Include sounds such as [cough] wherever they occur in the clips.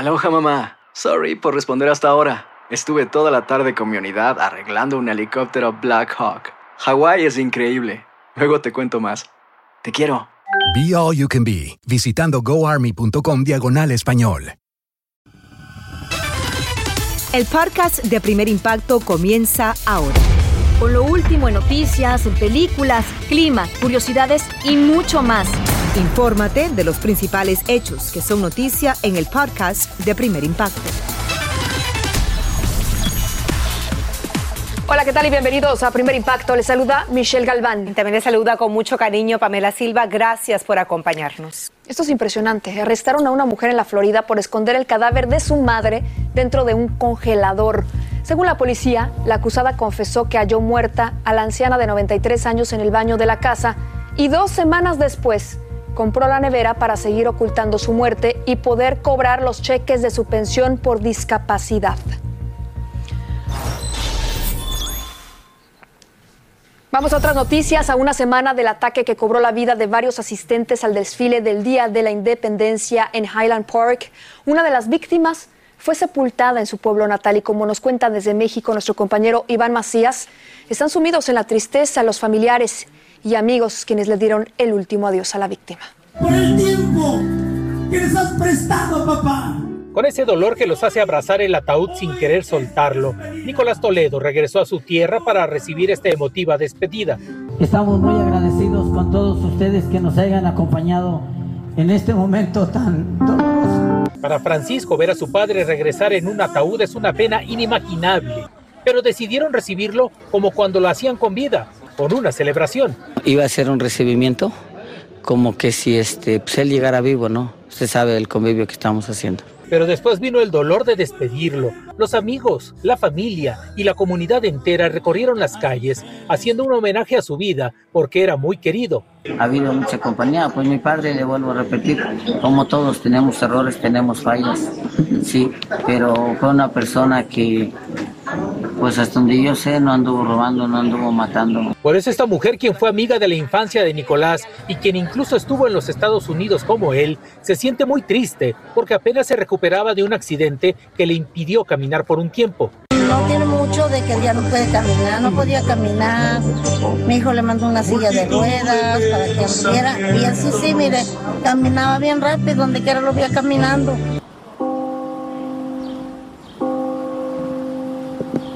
Aloha mamá. Sorry por responder hasta ahora. Estuve toda la tarde con mi unidad arreglando un helicóptero Black Hawk. Hawái es increíble. Luego te cuento más. Te quiero. Be All You Can Be, visitando goarmy.com diagonal español. El podcast de Primer Impacto comienza ahora. Con lo último en noticias, en películas, clima, curiosidades y mucho más. Infórmate de los principales hechos que son noticia en el podcast de Primer Impacto. Hola, ¿qué tal y bienvenidos a Primer Impacto? Les saluda Michelle Galván. También les saluda con mucho cariño Pamela Silva. Gracias por acompañarnos. Esto es impresionante. Arrestaron a una mujer en la Florida por esconder el cadáver de su madre dentro de un congelador. Según la policía, la acusada confesó que halló muerta a la anciana de 93 años en el baño de la casa y dos semanas después compró la nevera para seguir ocultando su muerte y poder cobrar los cheques de su pensión por discapacidad. Vamos a otras noticias. A una semana del ataque que cobró la vida de varios asistentes al desfile del Día de la Independencia en Highland Park, una de las víctimas fue sepultada en su pueblo natal y como nos cuenta desde México nuestro compañero Iván Macías, están sumidos en la tristeza los familiares y amigos quienes le dieron el último adiós a la víctima. Por el tiempo que les has prestado, papá. Con ese dolor que los hace abrazar el ataúd sin querer soltarlo, Nicolás Toledo regresó a su tierra para recibir esta emotiva despedida. Estamos muy agradecidos con todos ustedes que nos hayan acompañado en este momento tan doloroso. Para Francisco, ver a su padre regresar en un ataúd es una pena inimaginable, pero decidieron recibirlo como cuando lo hacían con vida, con una celebración. Iba a ser un recibimiento como que si este, pues él llegara vivo, ¿no? Usted sabe el convivio que estamos haciendo. Pero después vino el dolor de despedirlo. Los amigos, la familia y la comunidad entera recorrieron las calles haciendo un homenaje a su vida porque era muy querido. Ha habido mucha compañía, pues mi padre, le vuelvo a repetir, como todos tenemos errores, tenemos fallas, sí, pero fue una persona que, pues hasta donde yo sé, no anduvo robando, no anduvo matando. Por eso esta mujer, quien fue amiga de la infancia de Nicolás y quien incluso estuvo en los Estados Unidos como él, se siente muy triste porque apenas se recuperaba de un accidente que le impidió caminar por un tiempo. No tiene mucho de que ya no puede caminar, no podía caminar. Mi hijo le mandó una silla de ruedas para que anduviera. Y eso sí, mire, caminaba bien rápido, donde quiera lo veía caminando.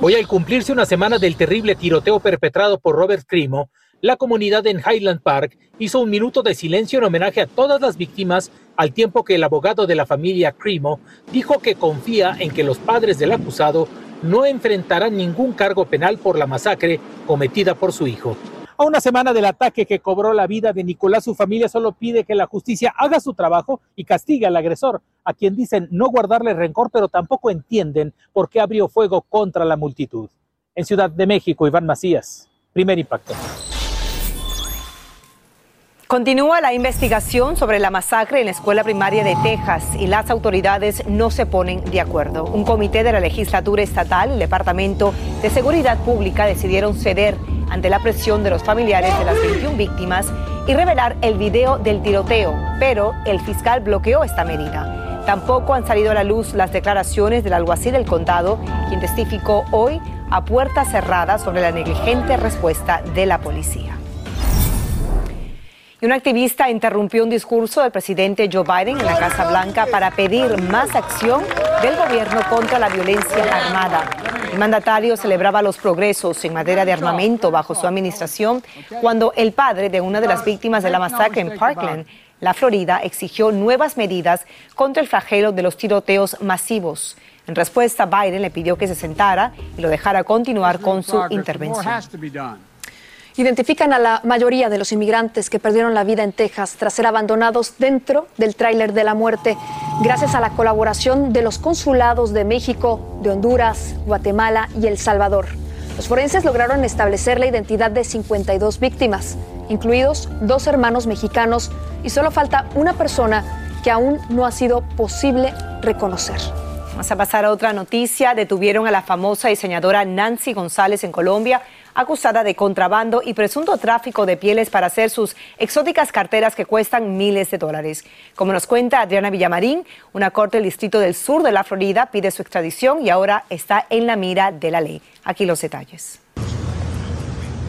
Hoy al cumplirse una semana del terrible tiroteo perpetrado por Robert Crimo, la comunidad en Highland Park hizo un minuto de silencio en homenaje a todas las víctimas, al tiempo que el abogado de la familia Crimo dijo que confía en que los padres del acusado no enfrentarán ningún cargo penal por la masacre cometida por su hijo. A una semana del ataque que cobró la vida de Nicolás, su familia solo pide que la justicia haga su trabajo y castigue al agresor, a quien dicen no guardarle rencor, pero tampoco entienden por qué abrió fuego contra la multitud. En Ciudad de México, Iván Macías, primer impacto. Continúa la investigación sobre la masacre en la escuela primaria de Texas y las autoridades no se ponen de acuerdo. Un comité de la legislatura estatal y el Departamento de Seguridad Pública decidieron ceder ante la presión de los familiares de las 21 víctimas y revelar el video del tiroteo, pero el fiscal bloqueó esta medida. Tampoco han salido a la luz las declaraciones del alguacil del condado, quien testificó hoy a puerta cerrada sobre la negligente respuesta de la policía. Y un activista interrumpió un discurso del presidente Joe Biden en la Casa Blanca para pedir más acción del gobierno contra la violencia armada. El mandatario celebraba los progresos en materia de armamento bajo su administración cuando el padre de una de las víctimas de la masacre en Parkland, la Florida, exigió nuevas medidas contra el flagelo de los tiroteos masivos. En respuesta, Biden le pidió que se sentara y lo dejara continuar con su intervención. Identifican a la mayoría de los inmigrantes que perdieron la vida en Texas tras ser abandonados dentro del tráiler de la muerte, gracias a la colaboración de los consulados de México, de Honduras, Guatemala y El Salvador. Los forenses lograron establecer la identidad de 52 víctimas, incluidos dos hermanos mexicanos, y solo falta una persona que aún no ha sido posible reconocer. Vamos a pasar a otra noticia. Detuvieron a la famosa diseñadora Nancy González en Colombia, acusada de contrabando y presunto tráfico de pieles para hacer sus exóticas carteras que cuestan miles de dólares. Como nos cuenta Adriana Villamarín, una corte del Distrito del Sur de la Florida pide su extradición y ahora está en la mira de la ley. Aquí los detalles.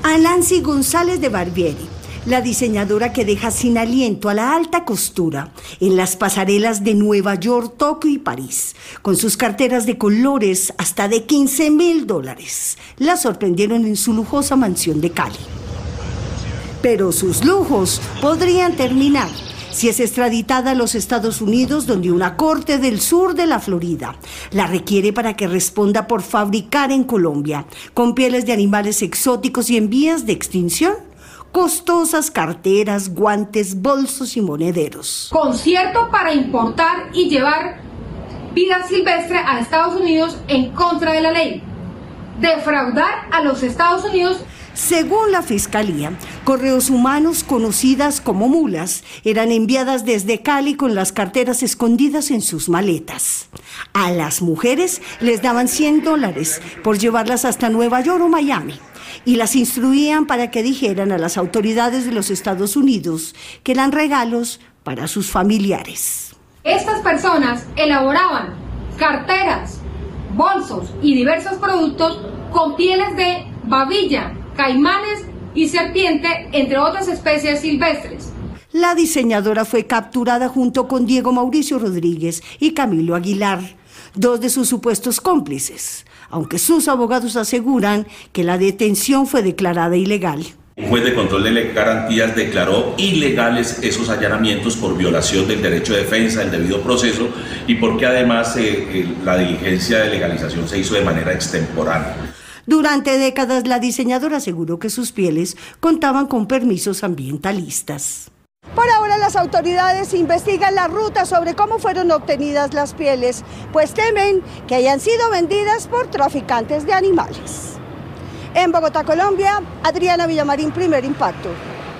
A Nancy González de Barbieri la diseñadora que deja sin aliento a la alta costura en las pasarelas de Nueva York, Tokio y París, con sus carteras de colores hasta de 15 mil dólares. La sorprendieron en su lujosa mansión de Cali. Pero sus lujos podrían terminar si es extraditada a los Estados Unidos, donde una corte del sur de la Florida la requiere para que responda por fabricar en Colombia, con pieles de animales exóticos y en vías de extinción, costosas carteras, guantes, bolsos y monederos. Concierto para importar y llevar vida silvestre a Estados Unidos en contra de la ley. Defraudar a los Estados Unidos según la Fiscalía, correos humanos conocidas como mulas eran enviadas desde Cali con las carteras escondidas en sus maletas. A las mujeres les daban 100 dólares por llevarlas hasta Nueva York o Miami y las instruían para que dijeran a las autoridades de los Estados Unidos que eran regalos para sus familiares. Estas personas elaboraban carteras, bolsos y diversos productos con pieles de babilla, caimanes y serpiente, entre otras especies silvestres. La diseñadora fue capturada junto con Diego Mauricio Rodríguez y Camilo Aguilar, dos de sus supuestos cómplices aunque sus abogados aseguran que la detención fue declarada ilegal. Un juez de control de garantías declaró ilegales esos allanamientos por violación del derecho de defensa, del debido proceso y porque además eh, la diligencia de legalización se hizo de manera extemporánea. Durante décadas la diseñadora aseguró que sus pieles contaban con permisos ambientalistas. Por ahora las autoridades investigan la ruta sobre cómo fueron obtenidas las pieles, pues temen que hayan sido vendidas por traficantes de animales. En Bogotá, Colombia, Adriana Villamarín, primer impacto.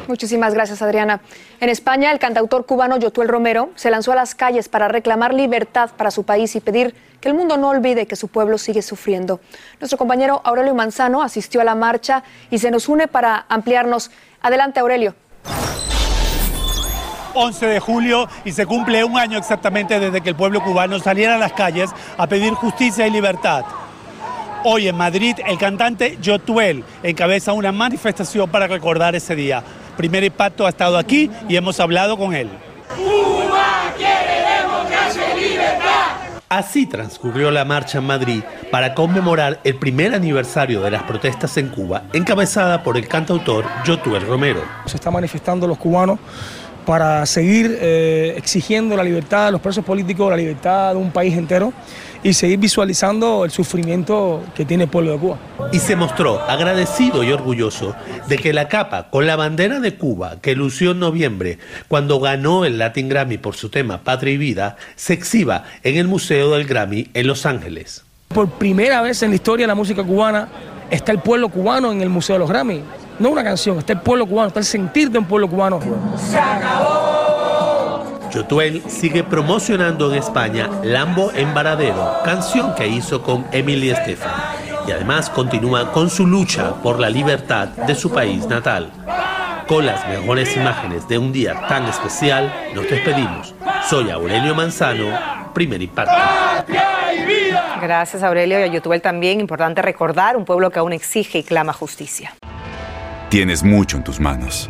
Muchísimas gracias, Adriana. En España, el cantautor cubano Yotuel Romero se lanzó a las calles para reclamar libertad para su país y pedir que el mundo no olvide que su pueblo sigue sufriendo. Nuestro compañero Aurelio Manzano asistió a la marcha y se nos une para ampliarnos. Adelante, Aurelio. 11 de julio y se cumple un año exactamente desde que el pueblo cubano saliera a las calles a pedir justicia y libertad. Hoy en Madrid el cantante Yotuel encabeza una manifestación para recordar ese día. Primer Impacto ha estado aquí y hemos hablado con él. Cuba quiere democracia y libertad. Así transcurrió la marcha en Madrid para conmemorar el primer aniversario de las protestas en Cuba, encabezada por el cantautor Yotuel Romero. Se está manifestando los cubanos para seguir eh, exigiendo la libertad de los presos políticos, la libertad de un país entero y seguir visualizando el sufrimiento que tiene el pueblo de Cuba. Y se mostró agradecido y orgulloso de que la capa con la bandera de Cuba que lució en noviembre cuando ganó el Latin Grammy por su tema Patria y Vida se exhiba en el Museo del Grammy en Los Ángeles. Por primera vez en la historia de la música cubana está el pueblo cubano en el Museo de los Grammy no una canción, está el pueblo cubano, está el sentir de un pueblo cubano. ¡Se acabó! Yotuel sigue promocionando en España Lambo en Varadero, canción que hizo con Emily Estefan. Y además continúa con su lucha por la libertad de su país natal. Con las mejores imágenes de un día tan especial, nos despedimos. Soy Aurelio Manzano, primer impacto. Gracias Aurelio y a Yotuel también. Importante recordar un pueblo que aún exige y clama justicia. Tienes mucho en tus manos.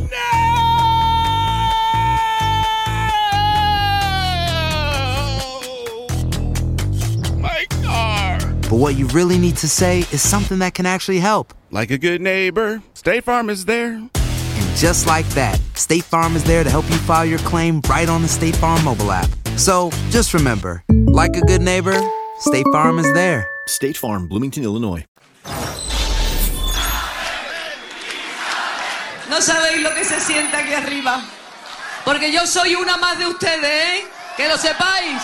but what you really need to say is something that can actually help. Like a good neighbor, State Farm is there. And just like that, State Farm is there to help you file your claim right on the State Farm mobile app. So just remember, like a good neighbor, State Farm is there. State Farm, Bloomington, Illinois. No sabéis lo que se siente aquí arriba. Porque yo soy una más de ustedes, ¿eh? Que lo sepáis.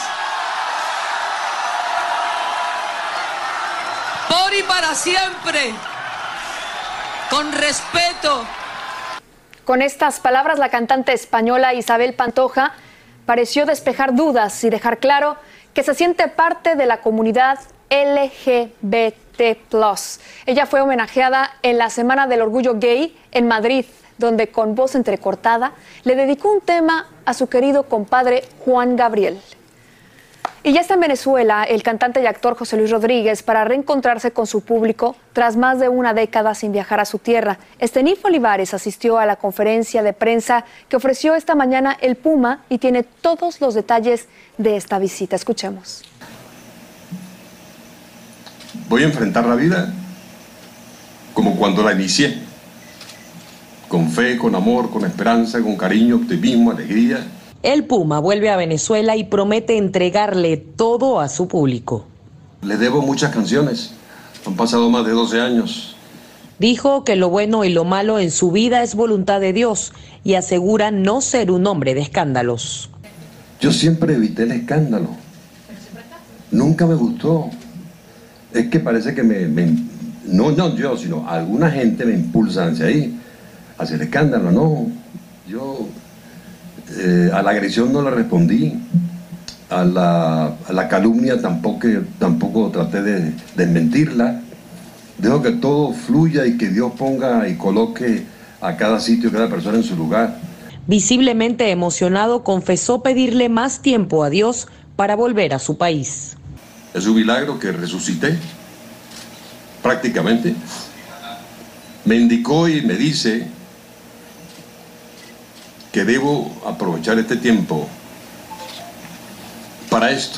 Por y para siempre. Con respeto. Con estas palabras, la cantante española Isabel Pantoja pareció despejar dudas y dejar claro que se siente parte de la comunidad LGBT. Ella fue homenajeada en la Semana del Orgullo Gay en Madrid, donde con voz entrecortada le dedicó un tema a su querido compadre Juan Gabriel. Y ya está en Venezuela el cantante y actor José Luis Rodríguez para reencontrarse con su público tras más de una década sin viajar a su tierra. Estenif Olivares asistió a la conferencia de prensa que ofreció esta mañana el Puma y tiene todos los detalles de esta visita. Escuchemos. Voy a enfrentar la vida como cuando la inicié, con fe, con amor, con esperanza, con cariño, optimismo, alegría. El Puma vuelve a Venezuela y promete entregarle todo a su público. Le debo muchas canciones, han pasado más de 12 años. Dijo que lo bueno y lo malo en su vida es voluntad de Dios y asegura no ser un hombre de escándalos. Yo siempre evité el escándalo, nunca me gustó. Es que parece que me, me- no, no yo, sino alguna gente me impulsa hacia ahí, hacia el escándalo, no. Yo eh, a la agresión no le respondí, a la, a la calumnia tampoco, tampoco traté de desmentirla. Dejo que todo fluya y que Dios ponga y coloque a cada sitio, a cada persona en su lugar. Visiblemente emocionado, confesó pedirle más tiempo a Dios para volver a su país. Es un milagro que resucité, prácticamente. Me indicó y me dice que debo aprovechar este tiempo para esto.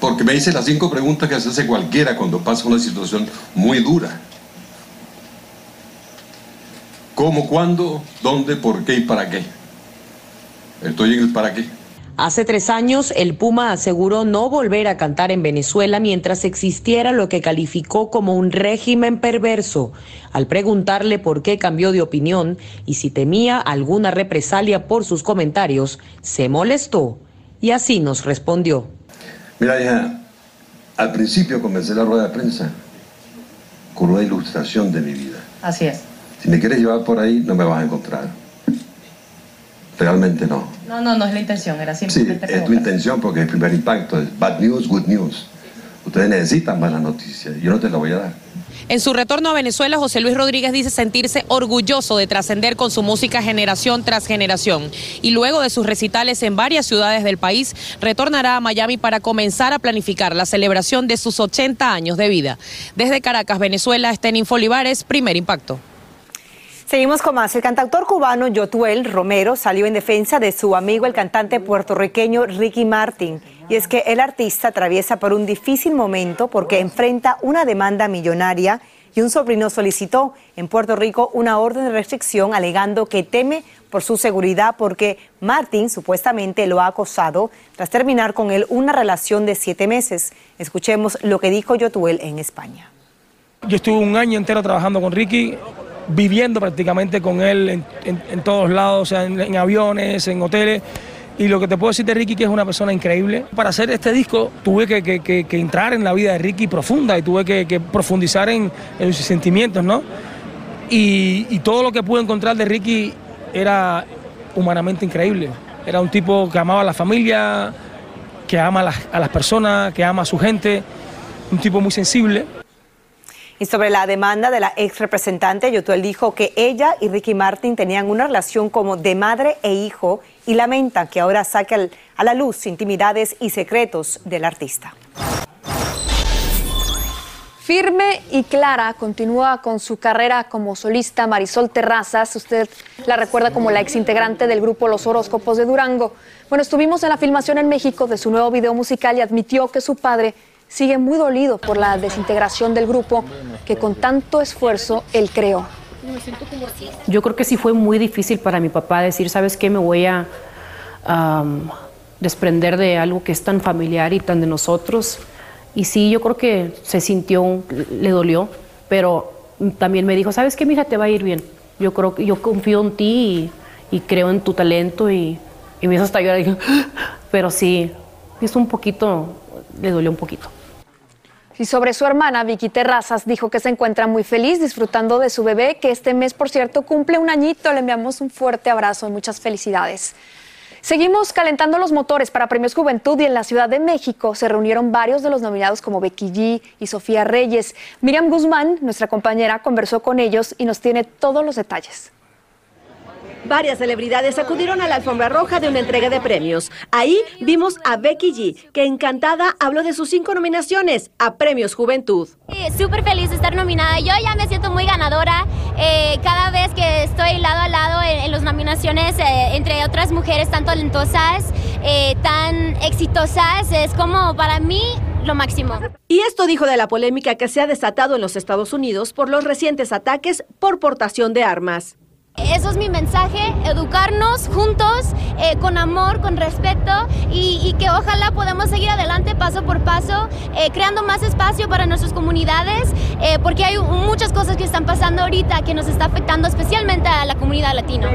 Porque me dice las cinco preguntas que se hace cualquiera cuando pasa una situación muy dura. ¿Cómo, cuándo, dónde, por qué y para qué? Estoy en el para qué. Hace tres años, el Puma aseguró no volver a cantar en Venezuela mientras existiera lo que calificó como un régimen perverso. Al preguntarle por qué cambió de opinión y si temía alguna represalia por sus comentarios, se molestó y así nos respondió. Mira, hija, al principio comencé la rueda de prensa con una ilustración de mi vida. Así es. Si me quieres llevar por ahí, no me vas a encontrar. Realmente no. No, no, no es la intención, era Sí, simplemente es tu intención porque el primer impacto es bad news, good news. Ustedes necesitan malas noticias. Yo no te la voy a dar. En su retorno a Venezuela, José Luis Rodríguez dice sentirse orgulloso de trascender con su música generación tras generación. Y luego de sus recitales en varias ciudades del país, retornará a Miami para comenzar a planificar la celebración de sus 80 años de vida. Desde Caracas, Venezuela, Stenin Olivares, primer impacto. Seguimos con más. El cantautor cubano Yotuel Romero salió en defensa de su amigo el cantante puertorriqueño Ricky Martin. Y es que el artista atraviesa por un difícil momento porque enfrenta una demanda millonaria y un sobrino solicitó en Puerto Rico una orden de restricción alegando que teme por su seguridad porque Martin supuestamente lo ha acosado tras terminar con él una relación de siete meses. Escuchemos lo que dijo Yotuel en España. Yo estuve un año entero trabajando con Ricky, viviendo prácticamente con él en, todos lados, o sea, en, aviones, en hoteles. Y lo que te puedo decir de Ricky que es una persona increíble. Para hacer este disco tuve que, entrar en la vida de Ricky profunda y tuve que, profundizar en, sus sentimientos, ¿no? Y, todo lo que pude encontrar de Ricky era humanamente increíble. Era un tipo que amaba a la familia, que ama a las, a las personas, que ama a su gente, un tipo muy sensible. Y sobre la demanda de la ex representante, Yotuel dijo que ella y Ricky Martin tenían una relación como de madre e hijo y lamenta que ahora saque a la luz intimidades y secretos del artista. Firme y clara continúa con su carrera como solista Marisol Terrazas. Usted la recuerda como la exintegrante del grupo Los Horóscopos de Durango. Bueno, estuvimos en la filmación en México de su nuevo video musical y admitió que su padre sigue muy dolido por la desintegración del grupo que con tanto esfuerzo él creó. Yo creo que sí fue muy difícil para mi papá decir, ¿sabes qué? Me voy a desprender de algo que es tan familiar y tan de nosotros. Y sí, yo creo que se sintió, le dolió, pero también me dijo, ¿sabes qué, mija? Te va a ir bien. Yo creo que yo confío en ti y, creo en tu talento y, y me hizo hasta llorar. [laughs] Pero sí, es un poquito, le dolió un poquito. Y sobre su hermana, Vicky Terrazas, dijo que se encuentra muy feliz disfrutando de su bebé, que este mes, por cierto, cumple un añito. Le enviamos un fuerte abrazo y muchas felicidades. Seguimos calentando los motores para Premios Juventud y en la Ciudad de México se reunieron varios de los nominados como Becky G y Sofía Reyes. Miriam Guzmán, nuestra compañera, conversó con ellos y nos tiene todos los detalles. Varias celebridades acudieron a la alfombra roja de una entrega de premios. Ahí vimos a Becky G, que encantada habló de sus cinco nominaciones a Premios Juventud. Súper feliz de estar nominada. Yo ya me siento muy ganadora. Eh, cada vez que estoy lado a lado en, las nominaciones, eh, entre otras mujeres tan talentosas, eh, tan exitosas, es como para mí lo máximo. Y esto dijo de la polémica que se ha desatado en los Estados Unidos por los recientes ataques por portación de armas. Eso es mi mensaje, educarnos juntos, eh, con amor, con respeto y, que ojalá podamos seguir adelante paso por paso, eh, creando más espacio para nuestras comunidades, eh, porque hay muchas cosas que están pasando ahorita que nos está afectando especialmente a la comunidad latina.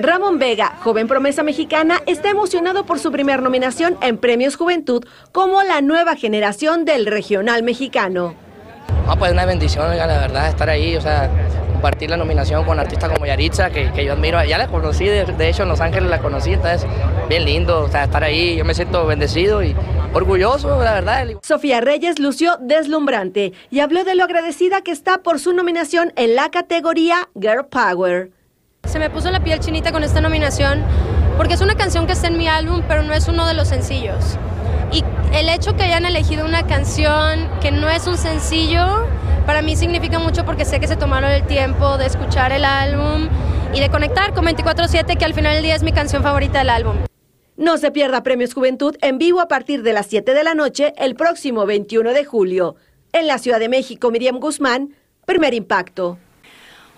Ramón Vega, joven promesa mexicana, está emocionado por su primera nominación en Premios Juventud como la nueva generación del regional mexicano. No, pues una bendición, la verdad, estar ahí, o sea, compartir la nominación con artistas como Yaritza, que, que yo admiro. Ya la conocí, de, hecho en Los Ángeles la conocí, entonces bien lindo, o sea, estar ahí, yo me siento bendecido y orgulloso, la verdad. Sofía Reyes lució deslumbrante y habló de lo agradecida que está por su nominación en la categoría Girl Power. Se me puso la piel chinita con esta nominación porque es una canción que está en mi álbum, pero no es uno de los sencillos. Y el hecho que hayan elegido una canción que no es un sencillo, para mí significa mucho porque sé que se tomaron el tiempo de escuchar el álbum y de conectar con 24/7, que al final del día es mi canción favorita del álbum. No se pierda Premios Juventud en vivo a partir de las 7 de la noche el próximo 21 de julio. En la Ciudad de México, Miriam Guzmán, primer impacto.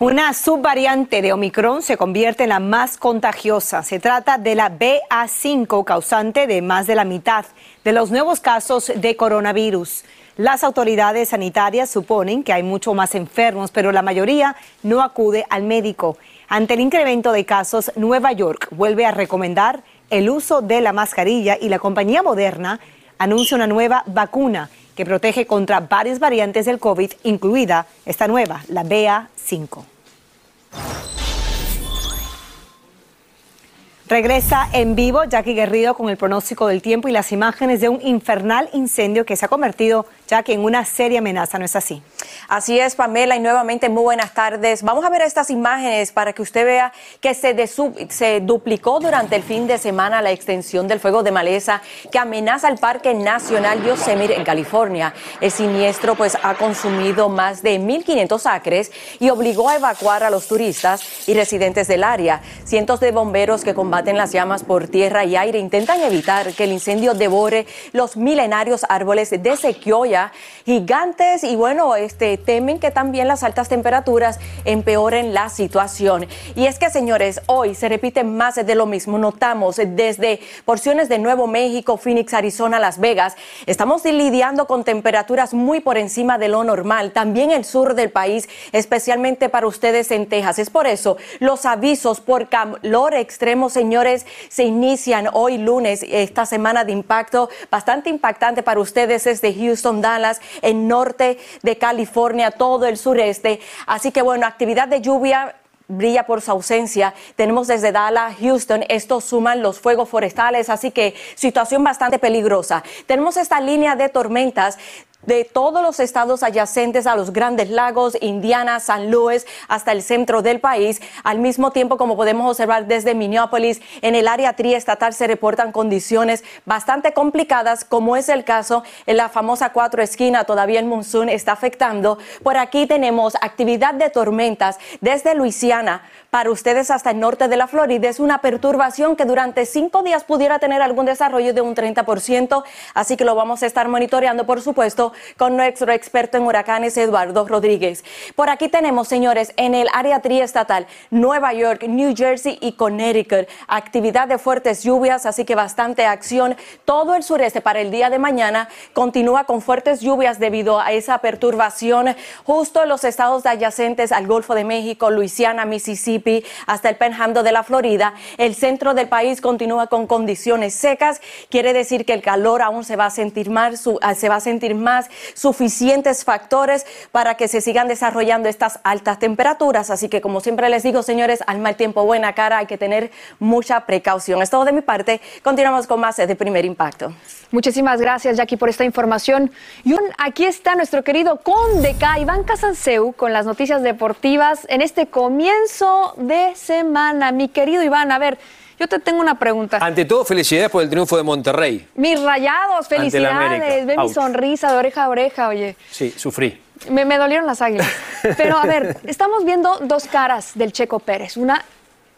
Una subvariante de Omicron se convierte en la más contagiosa. Se trata de la BA5, causante de más de la mitad de los nuevos casos de coronavirus. Las autoridades sanitarias suponen que hay mucho más enfermos, pero la mayoría no acude al médico. Ante el incremento de casos, Nueva York vuelve a recomendar el uso de la mascarilla y la compañía Moderna anuncia una nueva vacuna que protege contra varias variantes del COVID, incluida esta nueva, la BA5. Regresa en vivo Jackie Guerrido con el pronóstico del tiempo y las imágenes de un infernal incendio que se ha convertido, Jackie, en una seria amenaza, ¿no es así? Así es, Pamela, y nuevamente muy buenas tardes. Vamos a ver estas imágenes para que usted vea que se, se duplicó durante el fin de semana la extensión del fuego de maleza que amenaza el Parque Nacional Yosemite en California. El siniestro pues ha consumido más de 1.500 acres y obligó a evacuar a los turistas y residentes del área. Cientos de bomberos que combaten las llamas por tierra y aire intentan evitar que el incendio devore los milenarios árboles de sequoia gigantes y bueno, este este, temen que también las altas temperaturas empeoren la situación. Y es que, señores, hoy se repite más de lo mismo. Notamos desde porciones de Nuevo México, Phoenix, Arizona, Las Vegas, estamos lidiando con temperaturas muy por encima de lo normal. También el sur del país, especialmente para ustedes en Texas. Es por eso los avisos por calor extremo, señores, se inician hoy lunes, esta semana de impacto bastante impactante para ustedes desde Houston, Dallas, el norte de California, todo el sureste. Así que bueno, actividad de lluvia brilla por su ausencia. Tenemos desde Dallas, Houston, estos suman los fuegos forestales, así que situación bastante peligrosa. Tenemos esta línea de tormentas de todos los estados adyacentes a los grandes lagos, Indiana, San Luis, hasta el centro del país. Al mismo tiempo, como podemos observar desde Minneapolis, en el área triestatal se reportan condiciones bastante complicadas, como es el caso en la famosa cuatro esquina. Todavía el monzón está afectando. Por aquí tenemos actividad de tormentas desde Luisiana para ustedes hasta el norte de la Florida. Es una perturbación que durante cinco días pudiera tener algún desarrollo de un 30%, así que lo vamos a estar monitoreando, por supuesto, con nuestro experto en huracanes, Eduardo Rodríguez. Por aquí tenemos, señores, en el área triestatal, Nueva York, New Jersey y Connecticut, actividad de fuertes lluvias, así que bastante acción. Todo el sureste para el día de mañana continúa con fuertes lluvias debido a esa perturbación justo en los estados adyacentes al Golfo de México, Luisiana, Mississippi hasta el Panhandle de la Florida. El centro del país continúa con condiciones secas. Quiere decir que el calor aún se va a sentir más, ah, se va a sentir más suficientes factores para que se sigan desarrollando estas altas temperaturas. Así que, como siempre les digo, señores, al mal tiempo, buena cara, hay que tener mucha precaución. Es todo de mi parte. Continuamos con más de primer impacto. Muchísimas gracias, Jackie, por esta información. Y aquí está nuestro querido Conde K, Iván Casanseu, con las noticias deportivas en este comienzo de semana. Mi querido Iván, a ver, yo te tengo una pregunta. Ante todo, felicidades por el triunfo de Monterrey. Mis rayados, felicidades. Ve mi sonrisa de oreja a oreja, oye. Sí, sufrí. Me, me dolieron las águilas. [laughs] Pero a ver, estamos viendo dos caras del Checo Pérez. Una,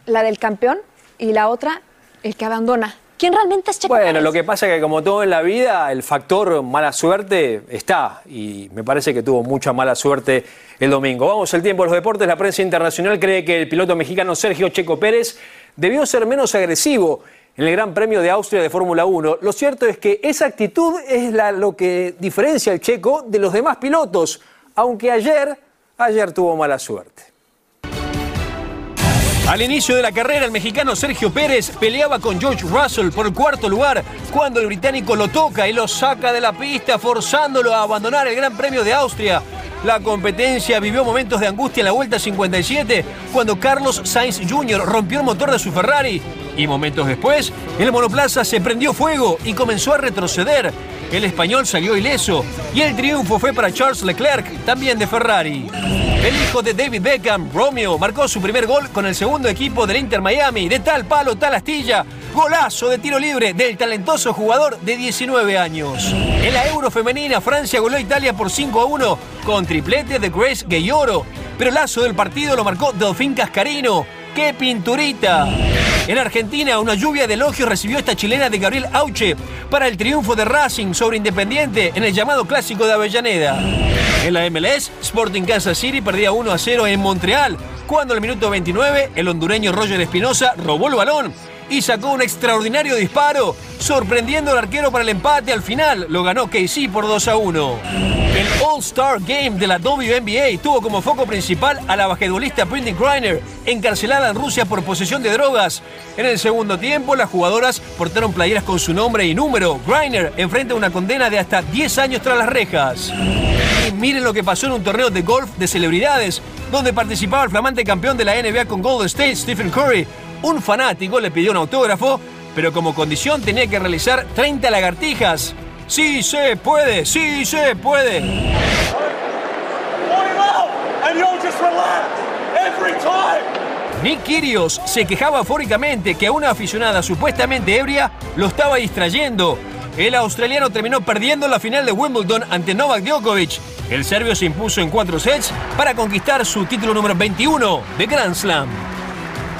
la del campeón, y la otra, el que abandona. ¿Quién realmente es Checo Bueno, lo que pasa es que como todo en la vida, el factor mala suerte está y me parece que tuvo mucha mala suerte el domingo. Vamos al tiempo de los deportes. La prensa internacional cree que el piloto mexicano Sergio Checo Pérez debió ser menos agresivo en el Gran Premio de Austria de Fórmula 1. Lo cierto es que esa actitud es lo que diferencia al checo de los demás pilotos, aunque ayer, ayer tuvo mala suerte. Al inicio de la carrera, el mexicano Sergio Pérez peleaba con George Russell por el cuarto lugar cuando el británico lo toca y lo saca de la pista, forzándolo a abandonar el Gran Premio de Austria. La competencia vivió momentos de angustia en la vuelta 57 cuando Carlos Sainz Jr. rompió el motor de su Ferrari. Y momentos después, el monoplaza se prendió fuego y comenzó a retroceder. El español salió ileso y el triunfo fue para Charles Leclerc, también de Ferrari. El hijo de David Beckham, Romeo, marcó su primer gol con el segundo equipo del Inter Miami, de tal palo, tal astilla. Golazo de tiro libre del talentoso jugador de 19 años. En la Euro femenina, Francia goló a Italia por 5 a 1 con triplete de Grace Gayoro. Pero el lazo del partido lo marcó Delfín Cascarino. ¡Qué pinturita! En Argentina, una lluvia de elogios recibió esta chilena de Gabriel Auche para el triunfo de Racing sobre Independiente en el llamado Clásico de Avellaneda. En la MLS, Sporting Kansas City perdía 1 a 0 en Montreal, cuando al minuto 29 el hondureño Roger Espinosa robó el balón y sacó un extraordinario disparo, sorprendiendo al arquero para el empate al final. Lo ganó KC por 2 a 1. El All-Star Game de la WNBA tuvo como foco principal a la basquetbolista Britney Griner, encarcelada en Rusia por posesión de drogas. En el segundo tiempo, las jugadoras portaron playeras con su nombre y número. Griner enfrenta una condena de hasta 10 años tras las rejas. Y miren lo que pasó en un torneo de golf de celebridades, donde participaba el flamante campeón de la NBA con Golden State, Stephen Curry, un fanático le pidió un autógrafo, pero como condición tenía que realizar 30 lagartijas. ¡Sí se puede! ¡Sí se puede! Nick Kyrgios se quejaba eufóricamente que a una aficionada supuestamente ebria lo estaba distrayendo. El australiano terminó perdiendo la final de Wimbledon ante Novak Djokovic. El serbio se impuso en cuatro sets para conquistar su título número 21 de Grand Slam.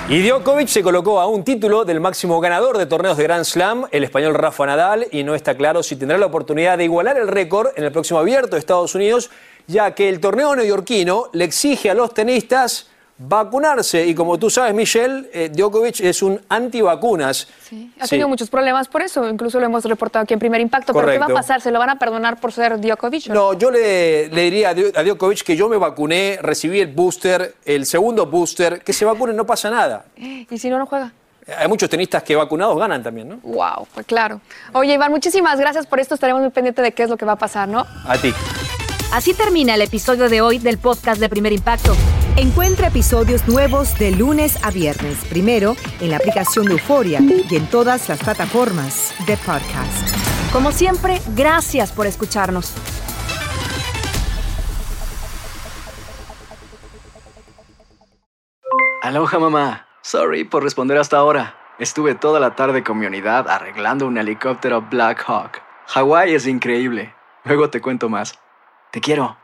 Y Djokovic se colocó a un título del máximo ganador de torneos de Grand Slam, el español Rafa Nadal, y no está claro si tendrá la oportunidad de igualar el récord en el próximo abierto de Estados Unidos, ya que el torneo neoyorquino le exige a los tenistas vacunarse. Y como tú sabes, Michelle, eh, Djokovic es un antivacunas. Sí, ha tenido muchos problemas por eso, incluso lo hemos reportado aquí en Primer Impacto. ¿Pero qué va a Correcto. pasar? ¿Se lo van a perdonar por ser Djokovic? No, yo le, le diría a Djokovic que yo me vacuné, recibí el booster, el segundo booster, que se vacune, no pasa nada. [gasps] ¿Y si no, no juega? Hay muchos tenistas que vacunados ganan también, ¿no? Wow, pues claro. Oye, Iván, muchísimas gracias por esto. Estaremos muy pendientes de qué es lo que va a pasar, ¿no? A ti. Así termina el episodio de hoy del podcast de Primer Impacto. Encuentra episodios nuevos de lunes a viernes, primero en la aplicación de Euforia y en todas las plataformas de podcast. Como siempre, gracias por escucharnos. Aloha mamá. Sorry por responder hasta ahora. Estuve toda la tarde con mi unidad arreglando un helicóptero Black Hawk. Hawái es increíble. Luego te cuento más. Te quiero.